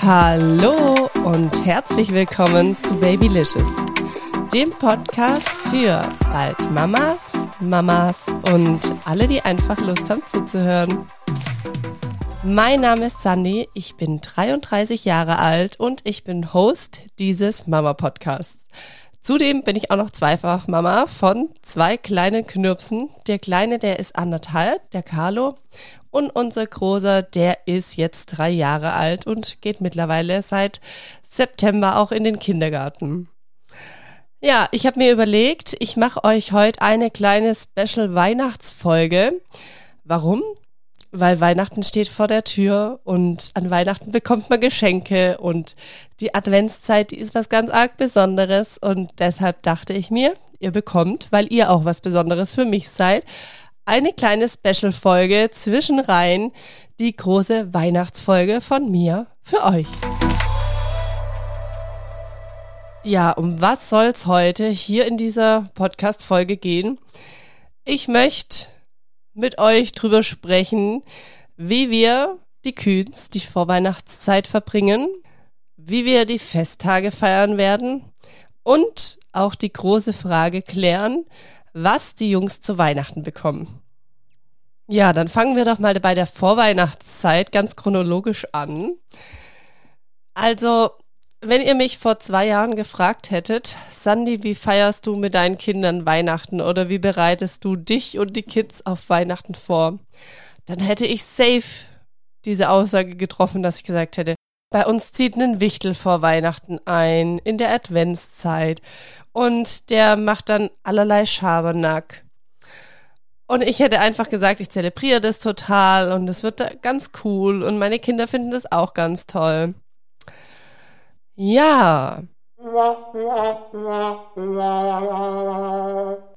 Hallo und herzlich willkommen zu Babylicious, dem Podcast für bald Mamas, Mamas und alle, die einfach Lust haben zuzuhören. Mein Name ist Sandy, ich bin 33 Jahre alt und ich bin Host dieses Mama-Podcasts. Zudem bin ich auch noch zweifach Mama von zwei kleinen Knirpsen. Der kleine, der ist anderthalb, der Carlo. Und unser Großer, der ist jetzt drei Jahre alt und geht mittlerweile seit September auch in den Kindergarten. Ja, ich habe mir überlegt, ich mache euch heute eine kleine Special Weihnachtsfolge. Warum? Weil Weihnachten steht vor der Tür und an Weihnachten bekommt man Geschenke und die Adventszeit, die ist was ganz arg Besonderes und deshalb dachte ich mir, ihr bekommt, weil ihr auch was Besonderes für mich seid, eine kleine Special-Folge zwischen rein, die große Weihnachtsfolge von mir für euch. Ja, um was soll's heute hier in dieser Podcast-Folge gehen? Ich möchte mit euch drüber sprechen, wie wir die Kühns, die Vorweihnachtszeit verbringen, wie wir die Festtage feiern werden und auch die große Frage klären, was die Jungs zu Weihnachten bekommen. Ja, dann fangen wir doch mal bei der Vorweihnachtszeit ganz chronologisch an. Also, wenn ihr mich vor zwei Jahren gefragt hättet, Sandy, wie feierst du mit deinen Kindern Weihnachten oder wie bereitest du dich und die Kids auf Weihnachten vor, dann hätte ich safe diese Aussage getroffen, dass ich gesagt hätte, bei uns zieht ein Wichtel vor Weihnachten ein, in der Adventszeit. Und der macht dann allerlei Schabernack. Und ich hätte einfach gesagt, ich zelebriere das total und es wird ganz cool und meine Kinder finden das auch ganz toll. Ja.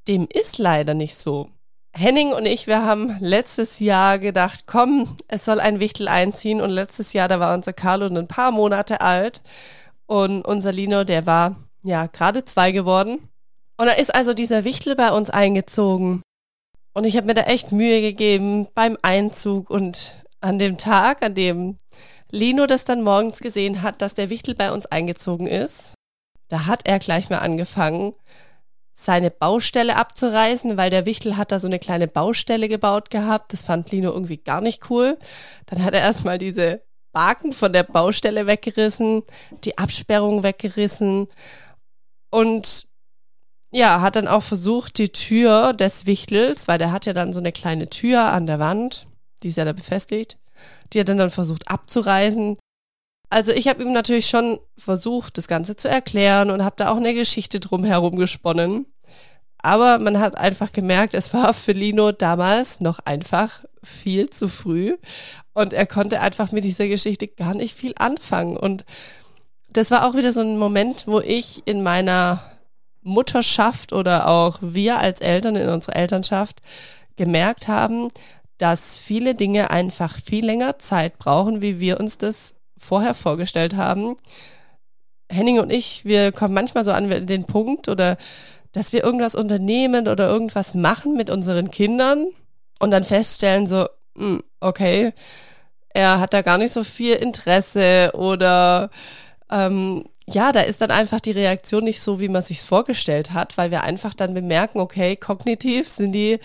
Dem ist leider nicht so. Henning und ich, wir haben letztes Jahr gedacht, komm, es soll ein Wichtel einziehen. Und letztes Jahr, da war unser Carlo ein paar Monate alt. Und unser Lino, der war ja gerade zwei geworden. Und da ist also dieser Wichtel bei uns eingezogen. Und ich habe mir da echt Mühe gegeben beim Einzug und an dem Tag, an dem Lino das dann morgens gesehen hat, dass der Wichtel bei uns eingezogen ist, da hat er gleich mal angefangen, seine Baustelle abzureißen, weil der Wichtel hat da so eine kleine Baustelle gebaut gehabt. Das fand Lino irgendwie gar nicht cool. Dann hat er erstmal diese Baken von der Baustelle weggerissen, die Absperrung weggerissen und ja, hat dann auch versucht, die Tür des Wichtels, weil der hat ja dann so eine kleine Tür an der Wand, die ist ja da befestigt, die hat er dann versucht abzureißen. Also ich habe ihm natürlich schon versucht, das Ganze zu erklären und habe da auch eine Geschichte drumherum gesponnen. Aber man hat einfach gemerkt, es war für Lino damals noch einfach viel zu früh und er konnte einfach mit dieser Geschichte gar nicht viel anfangen. Und das war auch wieder so ein Moment, wo ich in meiner Mutterschaft oder auch wir als Eltern in unserer Elternschaft gemerkt haben, dass viele Dinge einfach viel länger Zeit brauchen, wie wir uns das vorher vorgestellt haben. Henning und ich, wir kommen manchmal so an den Punkt oder dass wir irgendwas unternehmen oder irgendwas machen mit unseren Kindern und dann feststellen so, hm, okay, er hat da gar nicht so viel Interesse oder ähm, ja, da ist dann einfach die Reaktion nicht so, wie man sich vorgestellt hat, weil wir einfach dann bemerken, okay, kognitiv sind die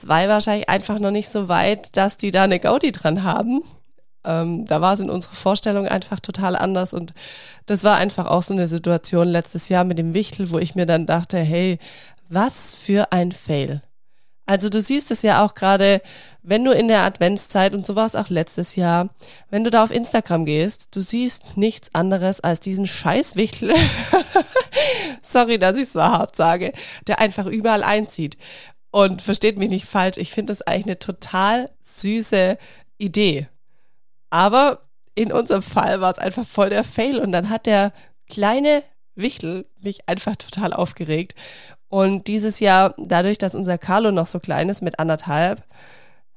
zwei wahrscheinlich einfach noch nicht so weit, dass die da eine Gaudi dran haben. Ähm, da war es in unserer Vorstellung einfach total anders und das war einfach auch so eine Situation letztes Jahr mit dem Wichtel, wo ich mir dann dachte, hey, was für ein Fail. Also du siehst es ja auch gerade, wenn du in der Adventszeit, und so war es auch letztes Jahr, wenn du da auf Instagram gehst, du siehst nichts anderes als diesen Scheißwichtel. Sorry, dass ich so hart sage, der einfach überall einzieht. Und versteht mich nicht falsch, ich finde das eigentlich eine total süße Idee. Aber in unserem Fall war es einfach voll der Fail und dann hat der kleine Wichtel mich einfach total aufgeregt. Und dieses Jahr, dadurch, dass unser Carlo noch so klein ist mit anderthalb,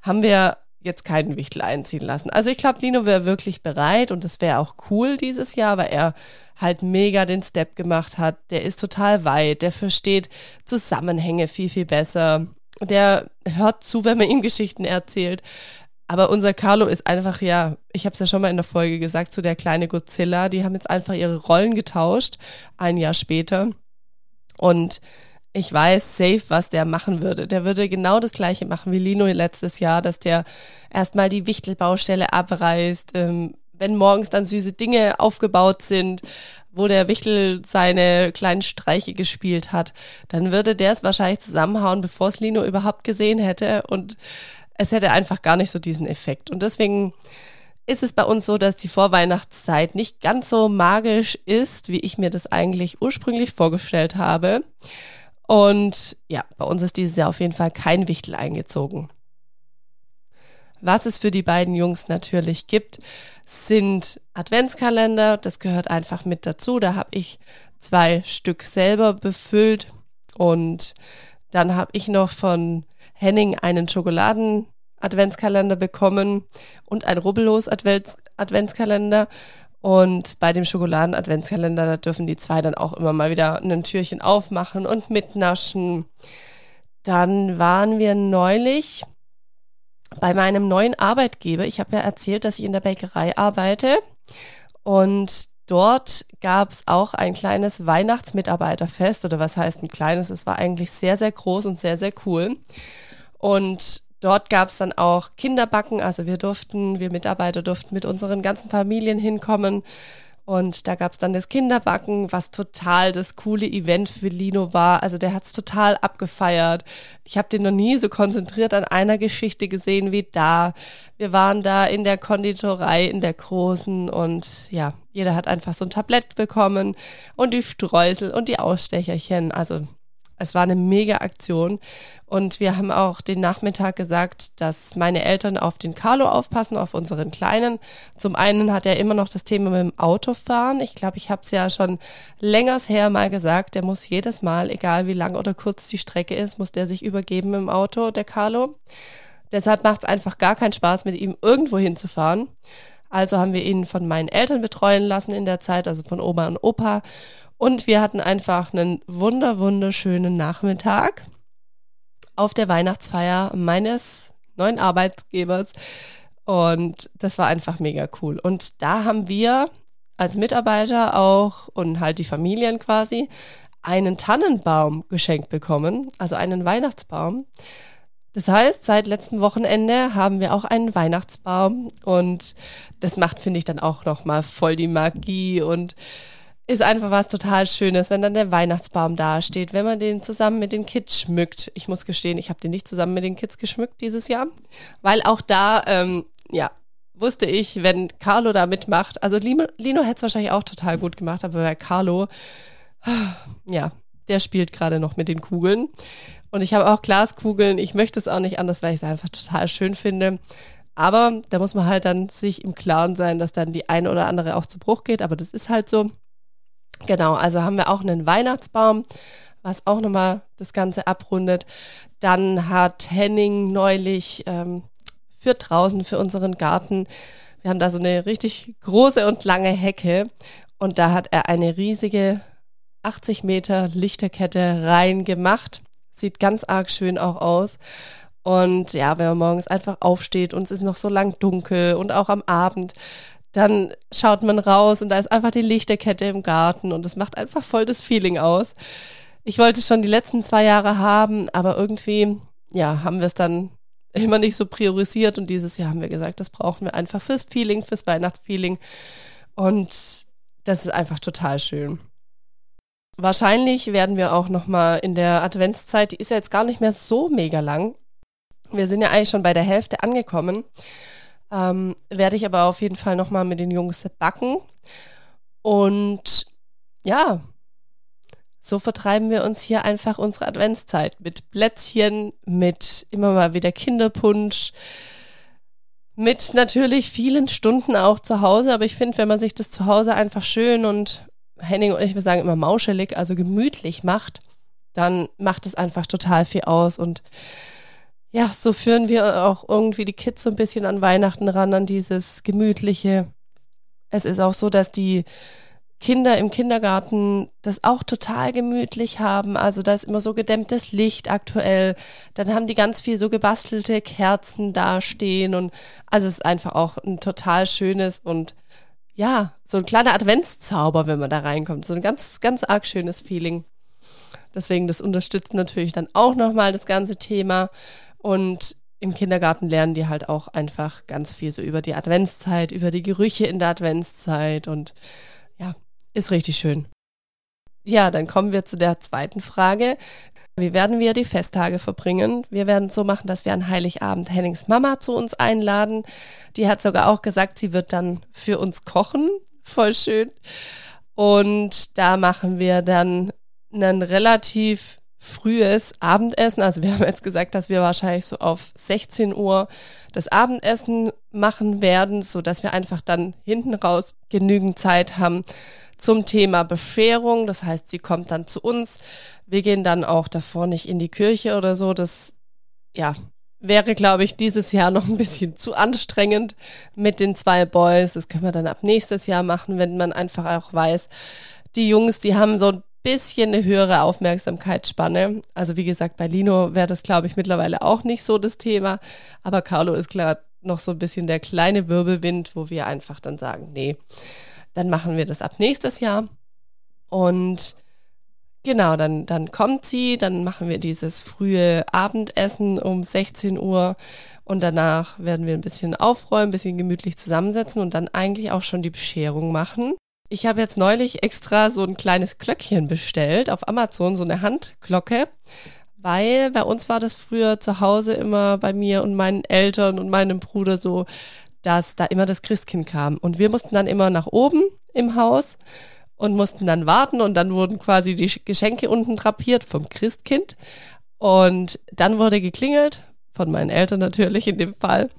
haben wir jetzt keinen Wichtel einziehen lassen. Also ich glaube, Lino wäre wirklich bereit und das wäre auch cool dieses Jahr, weil er halt mega den Step gemacht hat. Der ist total weit, der versteht Zusammenhänge viel, viel besser. Der hört zu, wenn man ihm Geschichten erzählt. Aber unser Carlo ist einfach, ja, ich habe es ja schon mal in der Folge gesagt, so der kleine Godzilla, die haben jetzt einfach ihre Rollen getauscht, ein Jahr später. Und ich weiß safe, was der machen würde. Der würde genau das gleiche machen wie Lino letztes Jahr, dass der erstmal die Wichtelbaustelle abreißt, ähm, wenn morgens dann süße Dinge aufgebaut sind, wo der Wichtel seine kleinen Streiche gespielt hat, dann würde der es wahrscheinlich zusammenhauen, bevor es Lino überhaupt gesehen hätte und es hätte einfach gar nicht so diesen Effekt. Und deswegen ist es bei uns so, dass die Vorweihnachtszeit nicht ganz so magisch ist, wie ich mir das eigentlich ursprünglich vorgestellt habe. Und ja, bei uns ist dieses Jahr auf jeden Fall kein Wichtel eingezogen. Was es für die beiden Jungs natürlich gibt, sind Adventskalender. Das gehört einfach mit dazu. Da habe ich zwei Stück selber befüllt. Und dann habe ich noch von Henning einen Schokoladen-Adventskalender bekommen und ein Rubbellos-Adventskalender. Und bei dem Schokoladen-Adventskalender, da dürfen die zwei dann auch immer mal wieder ein Türchen aufmachen und mitnaschen. Dann waren wir neulich bei meinem neuen Arbeitgeber. Ich habe ja erzählt, dass ich in der Bäckerei arbeite. Und dort gab es auch ein kleines Weihnachtsmitarbeiterfest. Oder was heißt ein kleines? Es war eigentlich sehr, sehr groß und sehr, sehr cool. Und Dort gab es dann auch Kinderbacken, also wir durften, wir Mitarbeiter durften mit unseren ganzen Familien hinkommen. Und da gab es dann das Kinderbacken, was total das coole Event für Lino war. Also der hat es total abgefeiert. Ich habe den noch nie so konzentriert an einer Geschichte gesehen wie da. Wir waren da in der Konditorei, in der großen und ja, jeder hat einfach so ein Tablett bekommen und die Streusel und die Ausstecherchen. Also es war eine mega Aktion. Und wir haben auch den Nachmittag gesagt, dass meine Eltern auf den Carlo aufpassen, auf unseren Kleinen. Zum einen hat er immer noch das Thema mit dem Autofahren. Ich glaube, ich habe es ja schon längers her mal gesagt, der muss jedes Mal, egal wie lang oder kurz die Strecke ist, muss der sich übergeben im Auto, der Carlo. Deshalb macht es einfach gar keinen Spaß, mit ihm irgendwo hinzufahren. Also haben wir ihn von meinen Eltern betreuen lassen in der Zeit, also von Oma und Opa. Und wir hatten einfach einen wunder, wunderschönen Nachmittag auf der Weihnachtsfeier meines neuen Arbeitgebers. Und das war einfach mega cool. Und da haben wir als Mitarbeiter auch und halt die Familien quasi einen Tannenbaum geschenkt bekommen, also einen Weihnachtsbaum. Das heißt, seit letztem Wochenende haben wir auch einen Weihnachtsbaum und das macht, finde ich, dann auch nochmal voll die Magie und ist einfach was total Schönes, wenn dann der Weihnachtsbaum dasteht, wenn man den zusammen mit den Kids schmückt. Ich muss gestehen, ich habe den nicht zusammen mit den Kids geschmückt dieses Jahr, weil auch da, ähm, ja, wusste ich, wenn Carlo da mitmacht, also Lino, Lino hätte es wahrscheinlich auch total gut gemacht, aber bei Carlo, ja, der spielt gerade noch mit den Kugeln. Und ich habe auch Glaskugeln. Ich möchte es auch nicht anders, weil ich es einfach total schön finde. Aber da muss man halt dann sich im Klaren sein, dass dann die eine oder andere auch zu Bruch geht. Aber das ist halt so. Genau, also haben wir auch einen Weihnachtsbaum, was auch nochmal das Ganze abrundet. Dann hat Henning neulich ähm, für draußen, für unseren Garten, wir haben da so eine richtig große und lange Hecke und da hat er eine riesige 80 Meter Lichterkette reingemacht. Sieht ganz arg schön auch aus. Und ja, wenn man morgens einfach aufsteht und es ist noch so lang dunkel und auch am Abend, dann schaut man raus und da ist einfach die Lichterkette im Garten und es macht einfach voll das Feeling aus. Ich wollte schon die letzten zwei Jahre haben, aber irgendwie, ja, haben wir es dann immer nicht so priorisiert und dieses Jahr haben wir gesagt, das brauchen wir einfach fürs Feeling, fürs Weihnachtsfeeling und das ist einfach total schön. Wahrscheinlich werden wir auch noch mal in der Adventszeit, die ist ja jetzt gar nicht mehr so mega lang. Wir sind ja eigentlich schon bei der Hälfte angekommen ähm, werde ich aber auf jeden Fall nochmal mit den Jungs backen. Und ja, so vertreiben wir uns hier einfach unsere Adventszeit mit Plätzchen, mit immer mal wieder Kinderpunsch, mit natürlich vielen Stunden auch zu Hause. Aber ich finde, wenn man sich das zu Hause einfach schön und Henning und ich, wir sagen immer mauschelig, also gemütlich macht, dann macht es einfach total viel aus. Und ja, so führen wir auch irgendwie die Kids so ein bisschen an Weihnachten ran, an dieses Gemütliche. Es ist auch so, dass die Kinder im Kindergarten das auch total gemütlich haben. Also da ist immer so gedämmtes Licht aktuell. Dann haben die ganz viel so gebastelte Kerzen dastehen und also es ist einfach auch ein total schönes und ja, so ein kleiner Adventszauber, wenn man da reinkommt. So ein ganz, ganz arg schönes Feeling. Deswegen, das unterstützt natürlich dann auch nochmal das ganze Thema. Und im Kindergarten lernen die halt auch einfach ganz viel so über die Adventszeit, über die Gerüche in der Adventszeit und ja, ist richtig schön. Ja, dann kommen wir zu der zweiten Frage. Wie werden wir die Festtage verbringen? Wir werden es so machen, dass wir an Heiligabend Hennings Mama zu uns einladen. Die hat sogar auch gesagt, sie wird dann für uns kochen. Voll schön. Und da machen wir dann ein relativ frühes Abendessen. Also wir haben jetzt gesagt, dass wir wahrscheinlich so auf 16 Uhr das Abendessen machen werden, so dass wir einfach dann hinten raus genügend Zeit haben, zum Thema Bescherung. Das heißt, sie kommt dann zu uns. Wir gehen dann auch davor nicht in die Kirche oder so. Das, ja, wäre, glaube ich, dieses Jahr noch ein bisschen zu anstrengend mit den zwei Boys. Das können wir dann ab nächstes Jahr machen, wenn man einfach auch weiß, die Jungs, die haben so bisschen eine höhere Aufmerksamkeitsspanne. Also wie gesagt, bei Lino wäre das, glaube ich, mittlerweile auch nicht so das Thema. Aber Carlo ist klar noch so ein bisschen der kleine Wirbelwind, wo wir einfach dann sagen, nee, dann machen wir das ab nächstes Jahr. Und genau, dann, dann kommt sie, dann machen wir dieses frühe Abendessen um 16 Uhr und danach werden wir ein bisschen aufräumen, ein bisschen gemütlich zusammensetzen und dann eigentlich auch schon die Bescherung machen. Ich habe jetzt neulich extra so ein kleines Glöckchen bestellt auf Amazon, so eine Handglocke, weil bei uns war das früher zu Hause immer bei mir und meinen Eltern und meinem Bruder so, dass da immer das Christkind kam. Und wir mussten dann immer nach oben im Haus und mussten dann warten und dann wurden quasi die Geschenke unten drapiert vom Christkind. Und dann wurde geklingelt, von meinen Eltern natürlich in dem Fall.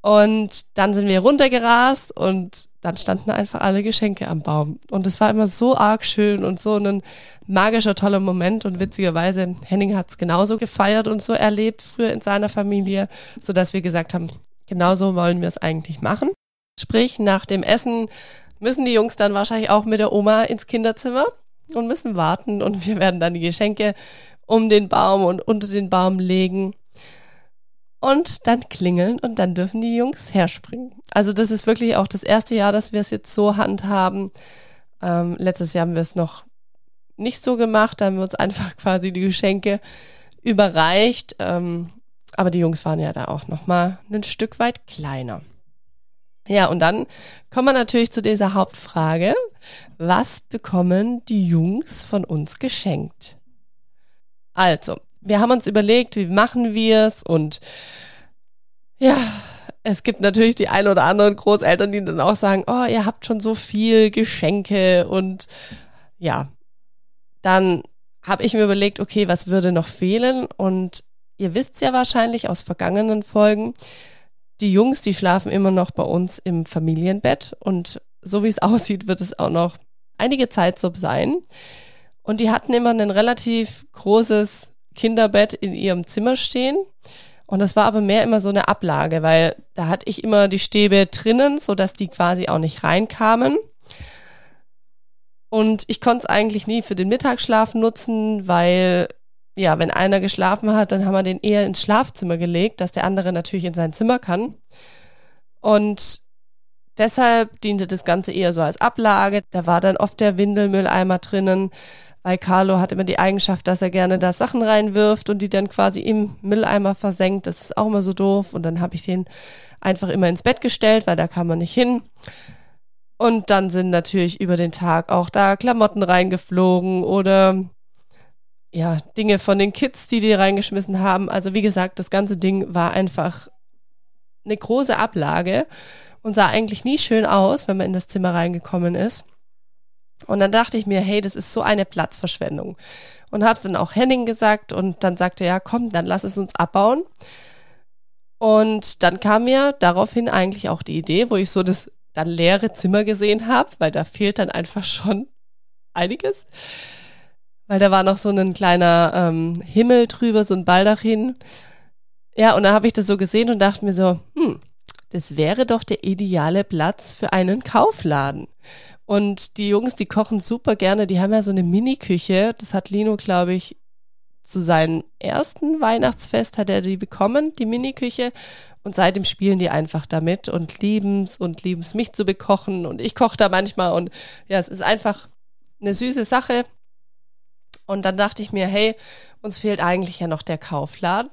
Und dann sind wir runtergerast und dann standen einfach alle Geschenke am Baum. Und es war immer so arg schön und so ein magischer, toller Moment. Und witzigerweise, Henning hat es genauso gefeiert und so erlebt früher in seiner Familie, so dass wir gesagt haben, Genauso wollen wir es eigentlich machen. Sprich, nach dem Essen müssen die Jungs dann wahrscheinlich auch mit der Oma ins Kinderzimmer und müssen warten und wir werden dann die Geschenke um den Baum und unter den Baum legen und dann klingeln und dann dürfen die Jungs herspringen. Also das ist wirklich auch das erste Jahr, dass wir es jetzt so handhaben. Ähm, letztes Jahr haben wir es noch nicht so gemacht, da haben wir uns einfach quasi die Geschenke überreicht. Ähm, aber die Jungs waren ja da auch noch mal ein Stück weit kleiner. Ja, und dann kommen wir natürlich zu dieser Hauptfrage. Was bekommen die Jungs von uns geschenkt? Also, wir haben uns überlegt, wie machen wir es und ja, es gibt natürlich die ein oder anderen Großeltern, die dann auch sagen, oh, ihr habt schon so viel Geschenke. Und ja, dann habe ich mir überlegt, okay, was würde noch fehlen? Und ihr wisst ja wahrscheinlich aus vergangenen Folgen, die Jungs, die schlafen immer noch bei uns im Familienbett. Und so wie es aussieht, wird es auch noch einige Zeit so sein. Und die hatten immer ein relativ großes Kinderbett in ihrem Zimmer stehen. Und das war aber mehr immer so eine Ablage, weil da hatte ich immer die Stäbe drinnen, so dass die quasi auch nicht reinkamen. Und ich konnte es eigentlich nie für den Mittagsschlaf nutzen, weil ja, wenn einer geschlafen hat, dann haben wir den eher ins Schlafzimmer gelegt, dass der andere natürlich in sein Zimmer kann. Und deshalb diente das Ganze eher so als Ablage. Da war dann oft der Windelmülleimer drinnen, weil Carlo hat immer die Eigenschaft, dass er gerne da Sachen reinwirft und die dann quasi im Mülleimer versenkt. Das ist auch immer so doof. Und dann habe ich den einfach immer ins Bett gestellt, weil da kam man nicht hin. Und dann sind natürlich über den Tag auch da Klamotten reingeflogen oder ja, Dinge von den Kids, die die reingeschmissen haben. Also wie gesagt, das ganze Ding war einfach eine große Ablage und sah eigentlich nie schön aus, wenn man in das Zimmer reingekommen ist. Und dann dachte ich mir, hey, das ist so eine Platzverschwendung. Und habe es dann auch Henning gesagt und dann sagte er, ja, komm, dann lass es uns abbauen. Und dann kam mir daraufhin eigentlich auch die Idee, wo ich so das dann leere Zimmer gesehen habe, weil da fehlt dann einfach schon einiges. Weil da war noch so ein kleiner ähm, Himmel drüber, so ein Baldachin. Ja, und dann habe ich das so gesehen und dachte mir so, hm, das wäre doch der ideale Platz für einen Kaufladen. Und die Jungs, die kochen super gerne, die haben ja so eine Mini-Küche. Das hat Lino, glaube ich, zu seinem ersten Weihnachtsfest hat er die bekommen, die Mini-Küche. Und seitdem spielen die einfach damit und lieben's und lieben's mich zu bekochen. Und ich koche da manchmal und ja, es ist einfach eine süße Sache. Und dann dachte ich mir, hey, uns fehlt eigentlich ja noch der Kaufladen.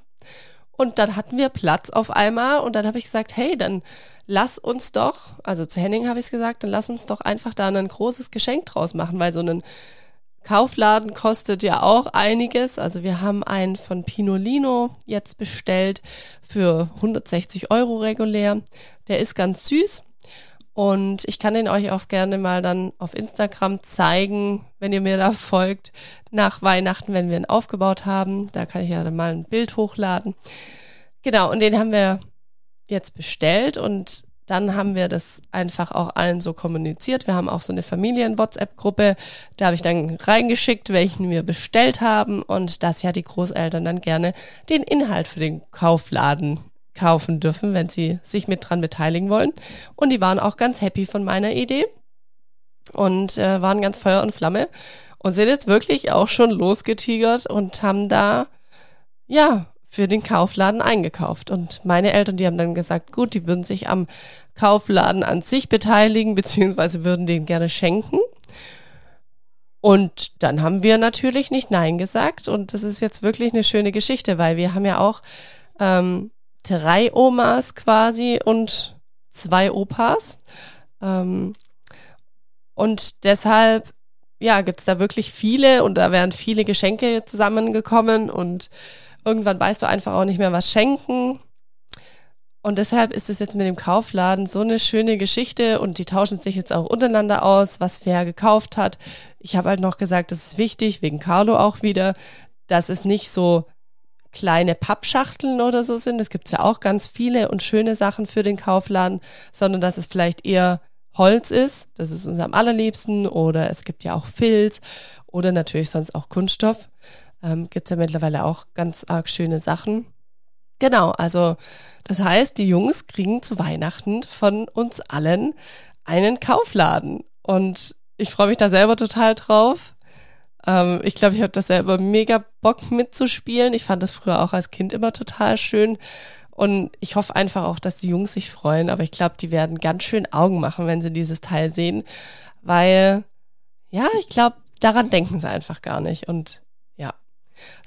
Und dann hatten wir Platz auf einmal und dann habe ich gesagt, hey, dann lass uns doch, also zu Henning habe ich es gesagt, dann lass uns doch einfach da ein großes Geschenk draus machen, weil so ein Kaufladen kostet ja auch einiges. Also wir haben einen von Pinolino jetzt bestellt für 160 Euro regulär. Der ist ganz süß. Und ich kann den euch auch gerne mal dann auf Instagram zeigen, wenn ihr mir da folgt, nach Weihnachten, wenn wir ihn aufgebaut haben. Da kann ich ja dann mal ein Bild hochladen. Genau, und den haben wir jetzt bestellt und dann haben wir das einfach auch allen so kommuniziert. Wir haben auch so eine Familien-WhatsApp-Gruppe. Da habe ich dann reingeschickt, welchen wir bestellt haben und dass ja die Großeltern dann gerne den Inhalt für den Kaufladen kaufen dürfen, wenn sie sich mit dran beteiligen wollen. Und die waren auch ganz happy von meiner Idee und äh, waren ganz Feuer und Flamme und sind jetzt wirklich auch schon losgetigert und haben da, ja, für den Kaufladen eingekauft. Und meine Eltern, die haben dann gesagt, gut, die würden sich am Kaufladen an sich beteiligen, beziehungsweise würden den gerne schenken. Und dann haben wir natürlich nicht Nein gesagt. Und das ist jetzt wirklich eine schöne Geschichte, weil wir haben ja auch ähm, drei Omas quasi und zwei Opas. Ähm, und deshalb, ja, gibt's da wirklich viele und da wären viele Geschenke zusammengekommen und irgendwann weißt du einfach auch nicht mehr, was schenken. Und deshalb ist es jetzt mit dem Kaufladen so eine schöne Geschichte und die tauschen sich jetzt auch untereinander aus, was wer gekauft hat. Ich habe halt noch gesagt, das ist wichtig, wegen Carlo auch wieder, dass es nicht so kleine Pappschachteln oder so sind. Es gibt ja auch ganz viele und schöne Sachen für den Kaufladen, sondern dass es vielleicht eher Holz ist. Das ist uns am allerliebsten. Oder es gibt ja auch Filz oder natürlich sonst auch Kunststoff. Ähm, Gibt ja mittlerweile auch ganz arg schöne Sachen. Genau, also das heißt, die Jungs kriegen zu Weihnachten von uns allen einen Kaufladen. Und ich freue mich da selber total drauf. Ähm, ich glaube, ich habe das selber mega Bock mitzuspielen. Ich fand das früher auch als Kind immer total schön. Und ich hoffe einfach auch, dass die Jungs sich freuen. Aber ich glaube, die werden ganz schön Augen machen, wenn sie dieses Teil sehen. Weil, ja, ich glaube, daran denken sie einfach gar nicht. Und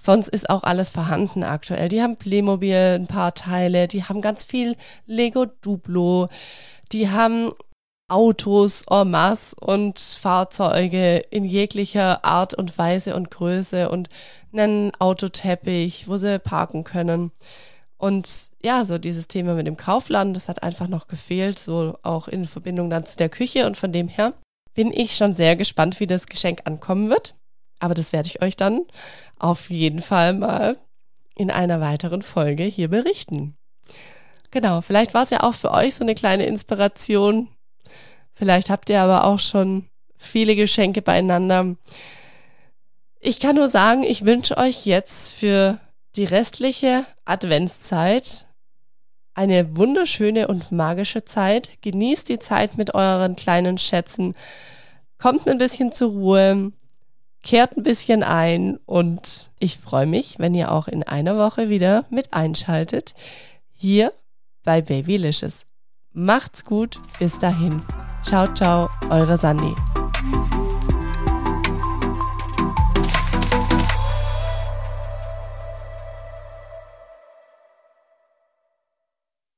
Sonst ist auch alles vorhanden aktuell. Die haben Playmobil, ein paar Teile, die haben ganz viel Lego Duplo, die haben Autos en masse und Fahrzeuge in jeglicher Art und Weise und Größe und einen Autoteppich, wo sie parken können. Und ja, so dieses Thema mit dem Kaufland, das hat einfach noch gefehlt, so auch in Verbindung dann zu der Küche und von dem her bin ich schon sehr gespannt, wie das Geschenk ankommen wird. Aber das werde ich euch dann auf jeden Fall mal in einer weiteren Folge hier berichten. Genau, vielleicht war es ja auch für euch so eine kleine Inspiration. Vielleicht habt ihr aber auch schon viele Geschenke beieinander. Ich kann nur sagen, ich wünsche euch jetzt für die restliche Adventszeit eine wunderschöne und magische Zeit. Genießt die Zeit mit euren kleinen Schätzen. Kommt ein bisschen zur Ruhe kehrt ein bisschen ein und ich freue mich, wenn ihr auch in einer Woche wieder mit einschaltet. Hier bei Babylicious. Macht's gut, bis dahin. Ciao, ciao, eure Sandy.